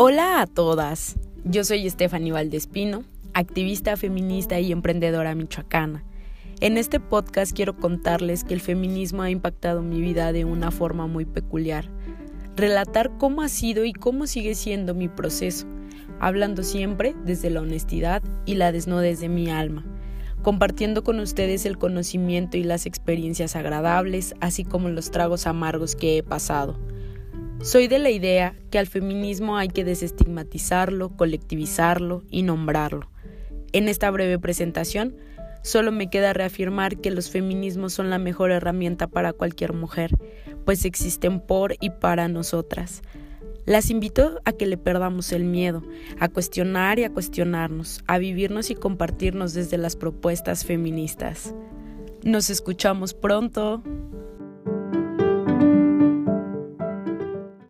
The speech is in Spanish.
Hola a todas, yo soy Stephanie Valdespino, activista feminista y emprendedora michoacana. En este podcast quiero contarles que el feminismo ha impactado mi vida de una forma muy peculiar. Relatar cómo ha sido y cómo sigue siendo mi proceso, hablando siempre desde la honestidad y la desnudez de mi alma, compartiendo con ustedes el conocimiento y las experiencias agradables, así como los tragos amargos que he pasado. Soy de la idea que al feminismo hay que desestigmatizarlo, colectivizarlo y nombrarlo. En esta breve presentación, solo me queda reafirmar que los feminismos son la mejor herramienta para cualquier mujer, pues existen por y para nosotras. Las invito a que le perdamos el miedo, a cuestionar y a cuestionarnos, a vivirnos y compartirnos desde las propuestas feministas. Nos escuchamos pronto.